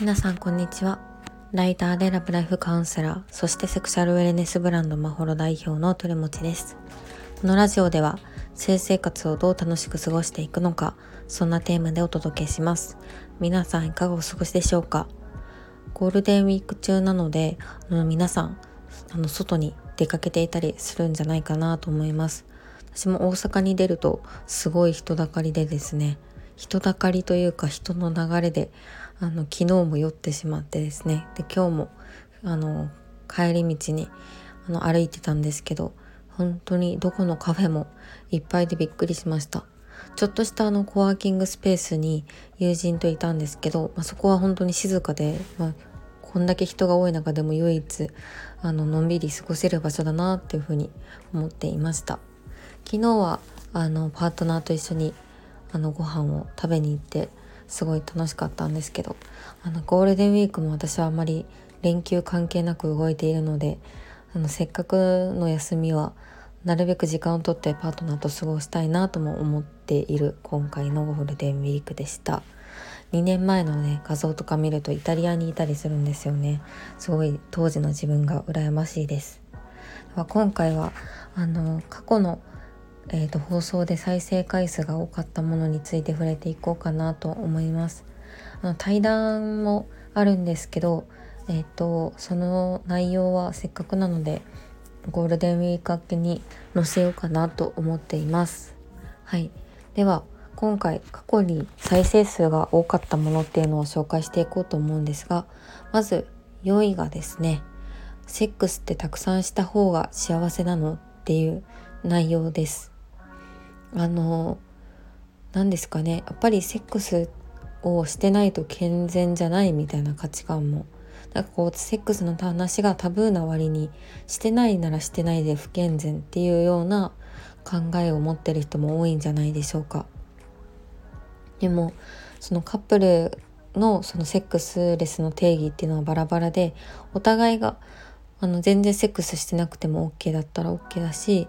皆さんこんにちは。ライターでラブライフカウンセラーそしてセクシャルウェルネスブランドマホロ代表のトレモチです。このラジオでは性生活をどう楽しく過ごしていくのかそんなテーマでお届けします。皆さんいかがお過ごしでしょうか？ゴールデンウィーク中なのであの皆さんあの外に出かけていたりするんじゃないかなと思います。私も大阪に出るとすごい人だかりでですね人だかりというか人の流れであの昨日も酔ってしまってですね。で今日もあの帰り道にあの歩いてたんですけど本当にどこのカフェもいっぱいでびっくりしました。ちょっとしたあのコワーキングスペースに友人といたんですけど、まあ、そこは本当に静かで、まあ、こんだけ人が多い中でも唯一あののんびり過ごせる場所だなっていうふうに思っていました。昨日はあのパートナーと一緒にあのご飯を食べに行ってすごい楽しかったんですけどあのゴールデンウィークも私はあまり連休関係なく動いているのであのせっかくの休みはなるべく時間をとってパートナーと過ごしたいなとも思っている今回のゴールデンウィークでした。2年前のね画像とか見るとイタリアにいたりするんですよね。すごい当時の自分が羨ましいです。今回はあの過去のえーと、放送で再生回数が多かったものについて触れていこうかなと思います。あの対談もあるんですけど、えーと、その内容はせっかくなのでゴールデンウィーク明けに載せようかなと思っています。はい、では今回過去に再生数が多かったものっていうのを紹介していこうと思うんですがまず4位がですね「セックスってたくさんした方が幸せなの?」っていう内容です。あの何ですかねやっぱりセックスをしてないと健全じゃないみたいな価値観もなんかこうセックスの話がタブーな割にしてないならしてないで不健全っていうような考えを持ってる人も多いんじゃないでしょうか。でもそのカップルのそのセックスレスの定義っていうのはバラバラでお互いがあの全然セックスしてなくても OK だったら OK だし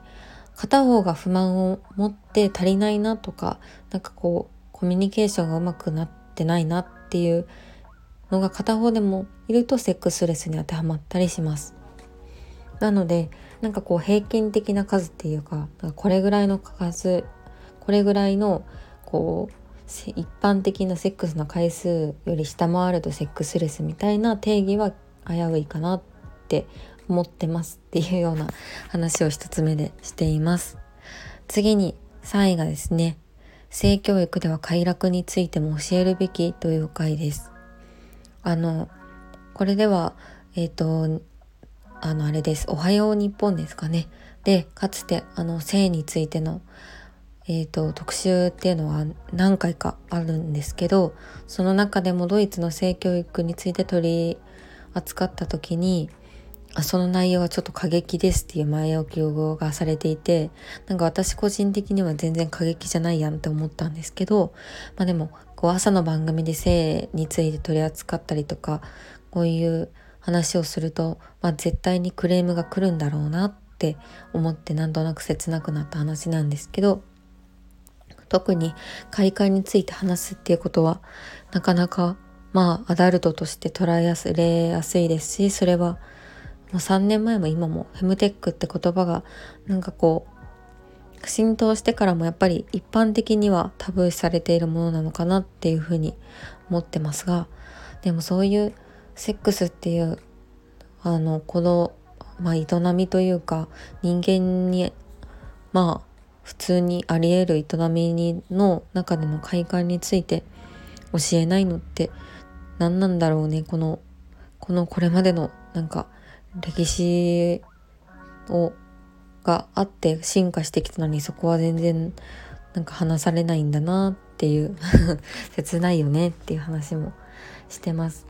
片方が不満を持って足りないなとかなんかこうコミュニケーションがうまくなってないなっていうのが片方でもいるとセックスレスに当てはまったりします。なのでなんかこう平均的な数っていうかこれぐらいの数これぐらいのこう一般的なセックスの回数より下回るとセックスレスみたいな定義は危ういかなって思ってますっていうような話を一つ目でしています。次に3位がですね、性教育では快楽についても教えるべきという回です。あの、これでは、えっ、ー、と、あの、あれです。おはよう日本ですかね。で、かつて、あの、性についての、えっ、ー、と、特集っていうのは何回かあるんですけど、その中でもドイツの性教育について取り扱った時に、その内容はちょっと過激ですっていう前置きをがされていてなんか私個人的には全然過激じゃないやんって思ったんですけどまあでもこう朝の番組で性について取り扱ったりとかこういう話をすると、まあ、絶対にクレームが来るんだろうなって思ってなんとなく切なくなった話なんですけど特に快感について話すっていうことはなかなかまあアダルトとして捉えやすれやすいですしそれは3年前も今もフェムテックって言葉がなんかこう浸透してからもやっぱり一般的にはタブー視されているものなのかなっていうふうに思ってますがでもそういうセックスっていうあのこの、まあ、営みというか人間にまあ普通にあり得る営みにの中での快感について教えないのって何なんだろうねこのこのこれまでのなんか歴史をがあって進化してきたのにそこは全然なんか話されないんだなっていう 切ないよねっていう話もしてます。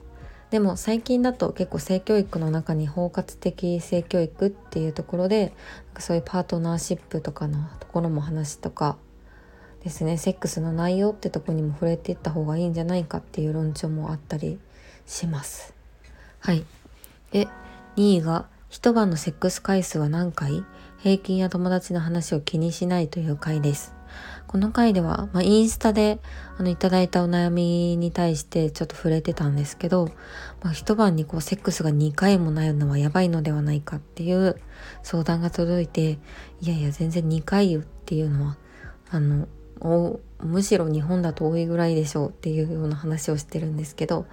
でも最近だと結構性教育の中に包括的性教育っていうところでそういうパートナーシップとかのところも話とかですね。セックスの内容ってとこにも触れていった方がいいんじゃないかっていう論調もあったりします。はい。で2位が一晩のセックス回数は何回？平均や友達の話を気にしないという回です。この回では、まあ、インスタであのいただいたお悩みに対してちょっと触れてたんですけど、まあ、一晩にこうセックスが2回もないのはやばいのではないかっていう相談が届いていやいや全然2回よっていうのはあのむしろ日本だと多いぐらいでしょうっていうような話をしてるんですけど、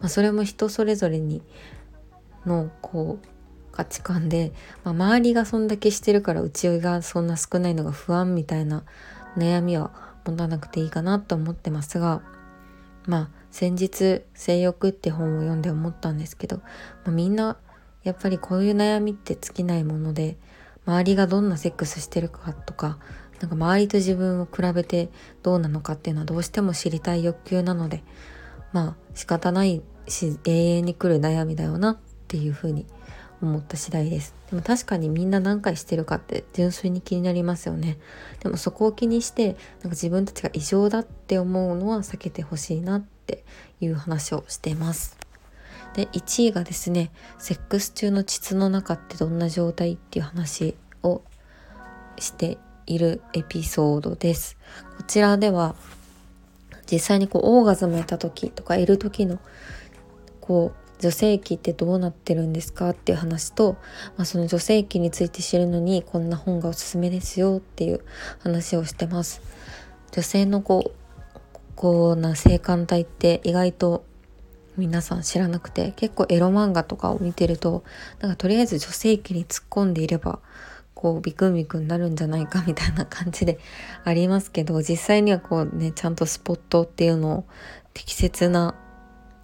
まあ、それも人それぞれにのこう価値観で、まあ、周りがそんだけしてるからうちがそんな少ないのが不安みたいな悩みは持たなくていいかなと思ってますがまあ先日「性欲」って本を読んで思ったんですけど、まあ、みんなやっぱりこういう悩みって尽きないもので周りがどんなセックスしてるかとかなんか周りと自分を比べてどうなのかっていうのはどうしても知りたい欲求なのでまあ仕方ないし永遠に来る悩みだよなっていうふうに思った次第です。でも確かにみんな何回してるかって純粋に気になりますよね。でもそこを気にしてなんか自分たちが異常だって思うのは避けてほしいなっていう話をしてます。で1位がですねセックス中の膣の中ってどんな状態っていう話をしているエピソードです。こちらでは実際にこうオーガズムやった時とかいる時のこう女性器ってどうなってるんですかっていう話と、まあ、その女性器について知るのにこんな本がおすすめですよっていう話をしてます。女性のこうこうな性感帯って意外と皆さん知らなくて結構エロ漫画とかを見てるとなんかとりあえず女性器に突っ込んでいればこうビクンビクンになるんじゃないかみたいな感じでありますけど実際にはこうねちゃんとスポットっていうのを適切な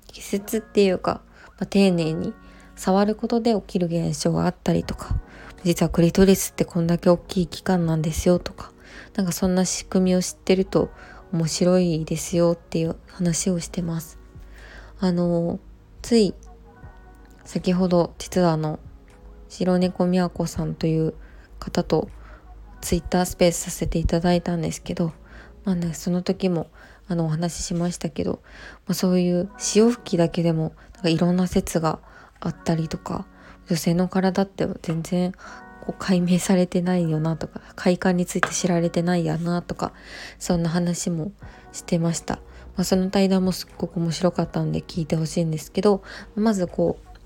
適切っていうか、まあ、丁寧に触ることで起きる現象があったりとか実はクリトリスってこんだけ大きい器官なんですよとかなんかそんな仕組みを知ってると面白いですよっていう話をしてます。あのつい先ほど実はあの白猫みやこさんという方とツイッタースペースさせていただいたんですけど、まあね、その時もあのお話ししましたけど、まあ、そういう潮吹きだけでもなんかいろんな説があったりとか女性の体って全然こう解明されてないよなとか快感について知られてないやなとかそんな話もしてました。まあ、その対談もすっごく面白かったんで聞いてほしいんですけどまずこう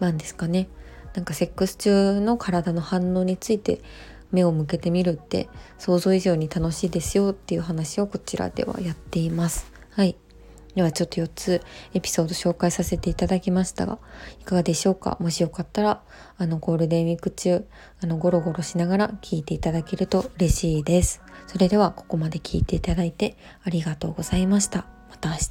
何ですかねなんかセックス中の体の反応について目を向けてみるって想像以上に楽しいですよっていう話をこちらではやっています。はい。ではちょっと4つエピソード紹介させていただきましたが、いかがでしょうか？もしよかったら、あのゴールデンウィーク中、あのゴロゴロしながら聞いていただけると嬉しいです。それではここまで聞いていただいてありがとうございました。また明日。